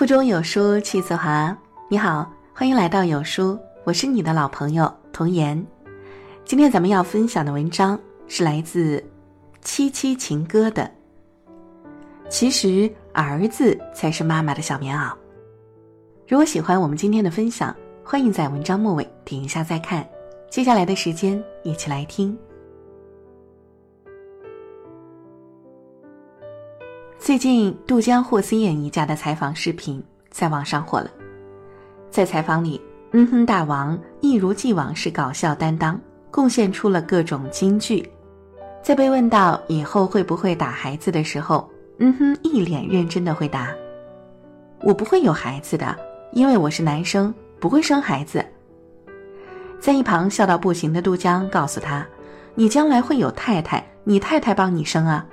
腹中有书气自华。你好，欢迎来到有书，我是你的老朋友童言。今天咱们要分享的文章是来自七七情歌的。其实儿子才是妈妈的小棉袄。如果喜欢我们今天的分享，欢迎在文章末尾点一下再看。接下来的时间，一起来听。最近，杜江、霍思燕一家的采访视频在网上火了。在采访里，嗯哼大王一如既往是搞笑担当，贡献出了各种金句。在被问到以后会不会打孩子的时候，嗯哼一脸认真的回答：“我不会有孩子的，因为我是男生，不会生孩子。”在一旁笑到不行的杜江告诉他：“你将来会有太太，你太太帮你生啊。”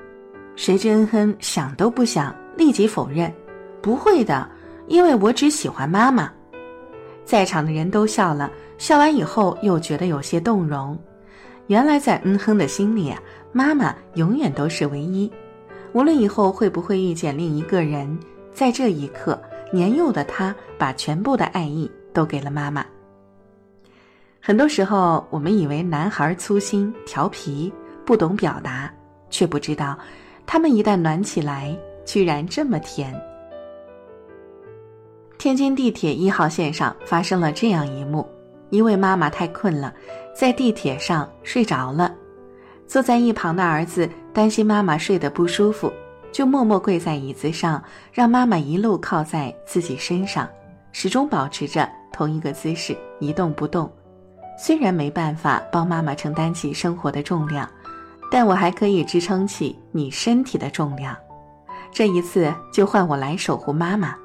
谁知恩哼想都不想，立即否认：“不会的，因为我只喜欢妈妈。”在场的人都笑了，笑完以后又觉得有些动容。原来在恩哼的心里啊，妈妈永远都是唯一。无论以后会不会遇见另一个人，在这一刻，年幼的他把全部的爱意都给了妈妈。很多时候，我们以为男孩粗心、调皮、不懂表达，却不知道。他们一旦暖起来，居然这么甜。天津地铁一号线上发生了这样一幕：一位妈妈太困了，在地铁上睡着了。坐在一旁的儿子担心妈妈睡得不舒服，就默默跪在椅子上，让妈妈一路靠在自己身上，始终保持着同一个姿势，一动不动。虽然没办法帮妈妈承担起生活的重量。但我还可以支撑起你身体的重量，这一次就换我来守护妈妈。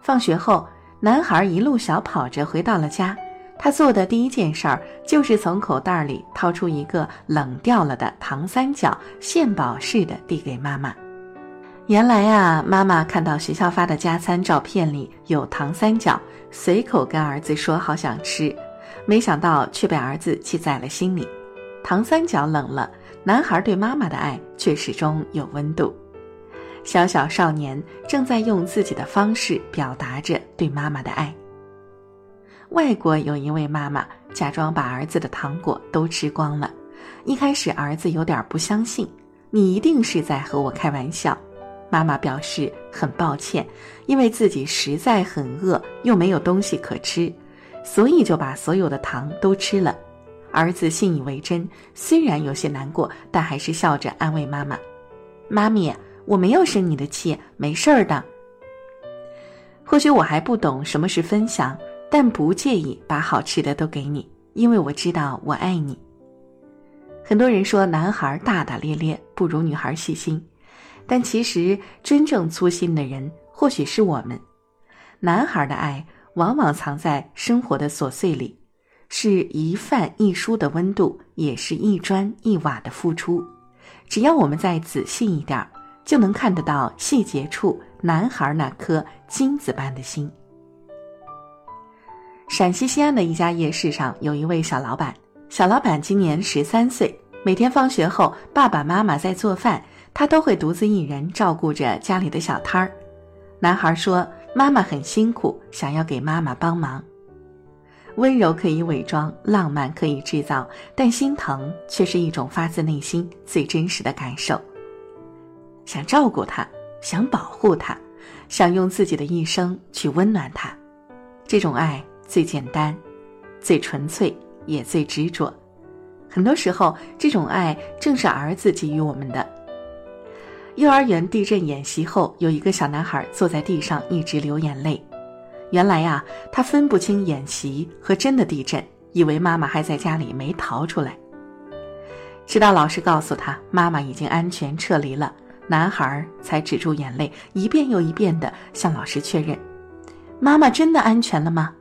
放学后，男孩一路小跑着回到了家，他做的第一件事儿就是从口袋里掏出一个冷掉了的糖三角，献宝似的递给妈妈。原来啊，妈妈看到学校发的加餐照片里有糖三角，随口跟儿子说好想吃，没想到却被儿子记在了心里。糖三角冷了。男孩对妈妈的爱却始终有温度，小小少年正在用自己的方式表达着对妈妈的爱。外国有一位妈妈假装把儿子的糖果都吃光了，一开始儿子有点不相信，你一定是在和我开玩笑。妈妈表示很抱歉，因为自己实在很饿，又没有东西可吃，所以就把所有的糖都吃了。儿子信以为真，虽然有些难过，但还是笑着安慰妈妈：“妈咪，我没有生你的气，没事儿的。或许我还不懂什么是分享，但不介意把好吃的都给你，因为我知道我爱你。”很多人说男孩大大咧咧，不如女孩细心，但其实真正粗心的人或许是我们。男孩的爱往往藏在生活的琐碎里。是一饭一书的温度，也是一砖一瓦的付出。只要我们再仔细一点，就能看得到细节处男孩那颗金子般的心。陕西西安的一家夜市上，有一位小老板。小老板今年十三岁，每天放学后，爸爸妈妈在做饭，他都会独自一人照顾着家里的小摊儿。男孩说：“妈妈很辛苦，想要给妈妈帮忙。”温柔可以伪装，浪漫可以制造，但心疼却是一种发自内心最真实的感受。想照顾他，想保护他，想用自己的一生去温暖他，这种爱最简单，最纯粹，也最执着。很多时候，这种爱正是儿子给予我们的。幼儿园地震演习后，有一个小男孩坐在地上，一直流眼泪。原来呀，他分不清演习和真的地震，以为妈妈还在家里没逃出来。直到老师告诉他妈妈已经安全撤离了，男孩才止住眼泪，一遍又一遍地向老师确认：“妈妈真的安全了吗？”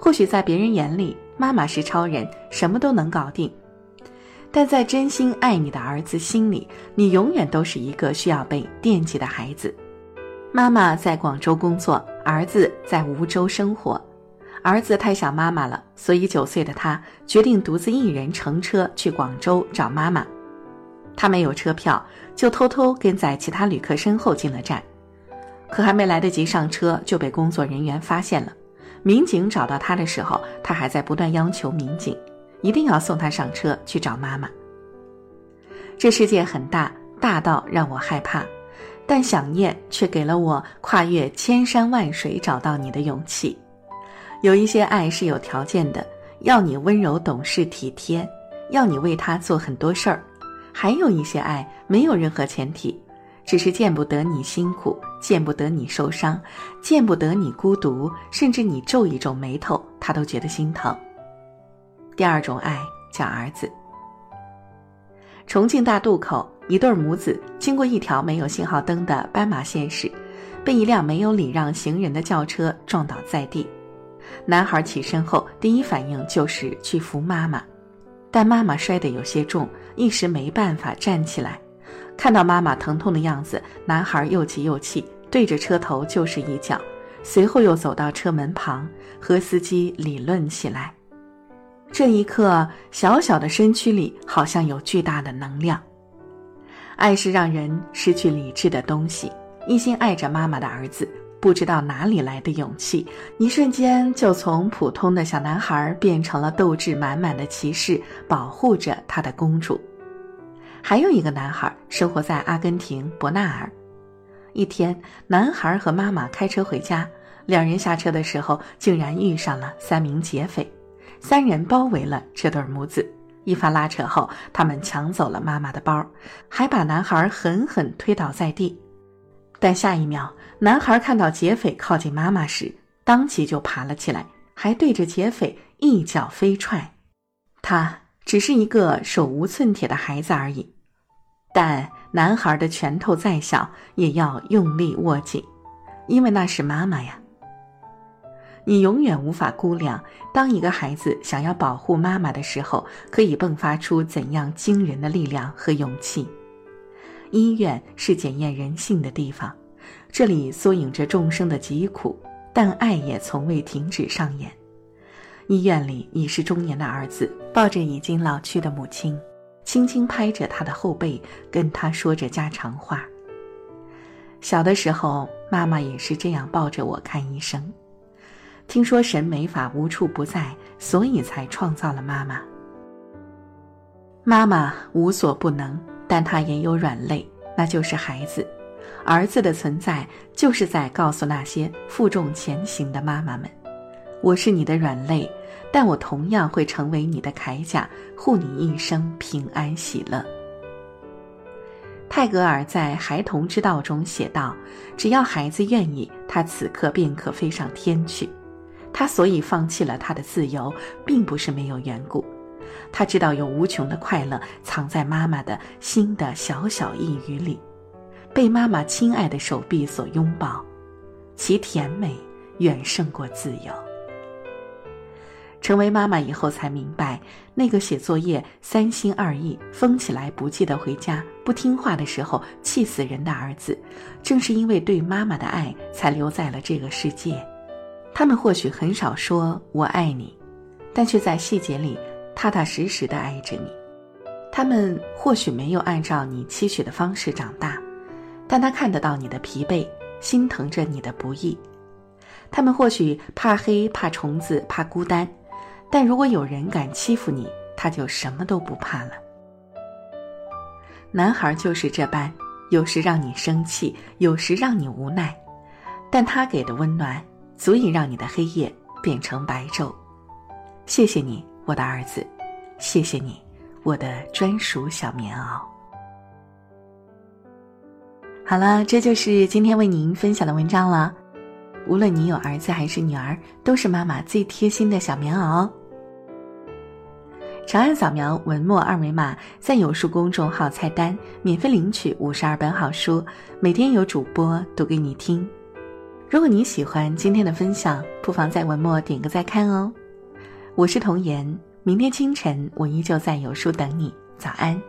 或许在别人眼里，妈妈是超人，什么都能搞定，但在真心爱你的儿子心里，你永远都是一个需要被惦记的孩子。妈妈在广州工作。儿子在梧州生活，儿子太想妈妈了，所以九岁的他决定独自一人乘车去广州找妈妈。他没有车票，就偷偷跟在其他旅客身后进了站。可还没来得及上车，就被工作人员发现了。民警找到他的时候，他还在不断要求民警一定要送他上车去找妈妈。这世界很大，大到让我害怕，但想念却给了我跨越千山万水找到你的勇气。有一些爱是有条件的，要你温柔懂事体贴，要你为他做很多事儿；还有一些爱没有任何前提。只是见不得你辛苦，见不得你受伤，见不得你孤独，甚至你皱一皱眉头，他都觉得心疼。第二种爱叫儿子。重庆大渡口，一对母子经过一条没有信号灯的斑马线时，被一辆没有礼让行人的轿车撞倒在地。男孩起身后，第一反应就是去扶妈妈，但妈妈摔得有些重，一时没办法站起来。看到妈妈疼痛的样子，男孩又急又气，对着车头就是一脚，随后又走到车门旁和司机理论起来。这一刻，小小的身躯里好像有巨大的能量。爱是让人失去理智的东西。一心爱着妈妈的儿子，不知道哪里来的勇气，一瞬间就从普通的小男孩变成了斗志满满的骑士，保护着他的公主。还有一个男孩生活在阿根廷博纳尔。一天，男孩和妈妈开车回家，两人下车的时候，竟然遇上了三名劫匪。三人包围了这对母子，一番拉扯后，他们抢走了妈妈的包，还把男孩狠狠推倒在地。但下一秒，男孩看到劫匪靠近妈妈时，当即就爬了起来，还对着劫匪一脚飞踹。他只是一个手无寸铁的孩子而已。但男孩的拳头再小，也要用力握紧，因为那是妈妈呀。你永远无法估量，当一个孩子想要保护妈妈的时候，可以迸发出怎样惊人的力量和勇气。医院是检验人性的地方，这里缩影着众生的疾苦，但爱也从未停止上演。医院里，已是中年的儿子抱着已经老去的母亲。轻轻拍着他的后背，跟他说着家常话。小的时候，妈妈也是这样抱着我看医生。听说神没法无处不在，所以才创造了妈妈。妈妈无所不能，但她也有软肋，那就是孩子。儿子的存在，就是在告诉那些负重前行的妈妈们：我是你的软肋。但我同样会成为你的铠甲，护你一生平安喜乐。泰戈尔在《孩童之道》中写道：“只要孩子愿意，他此刻便可飞上天去。他所以放弃了他的自由，并不是没有缘故。他知道有无穷的快乐藏在妈妈的心的小小一语里，被妈妈亲爱的手臂所拥抱，其甜美远胜过自由。”成为妈妈以后，才明白，那个写作业三心二意、疯起来不记得回家、不听话的时候气死人的儿子，正是因为对妈妈的爱，才留在了这个世界。他们或许很少说“我爱你”，但却在细节里踏踏实实的爱着你。他们或许没有按照你期许的方式长大，但他看得到你的疲惫，心疼着你的不易。他们或许怕黑、怕虫子、怕孤单。但如果有人敢欺负你，他就什么都不怕了。男孩就是这般，有时让你生气，有时让你无奈，但他给的温暖足以让你的黑夜变成白昼。谢谢你，我的儿子，谢谢你，我的专属小棉袄。好了，这就是今天为您分享的文章了。无论你有儿子还是女儿，都是妈妈最贴心的小棉袄。长按扫描文末二维码，在有书公众号菜单免费领取五十二本好书，每天有主播读给你听。如果你喜欢今天的分享，不妨在文末点个再看哦。我是童颜，明天清晨我依旧在有书等你，早安。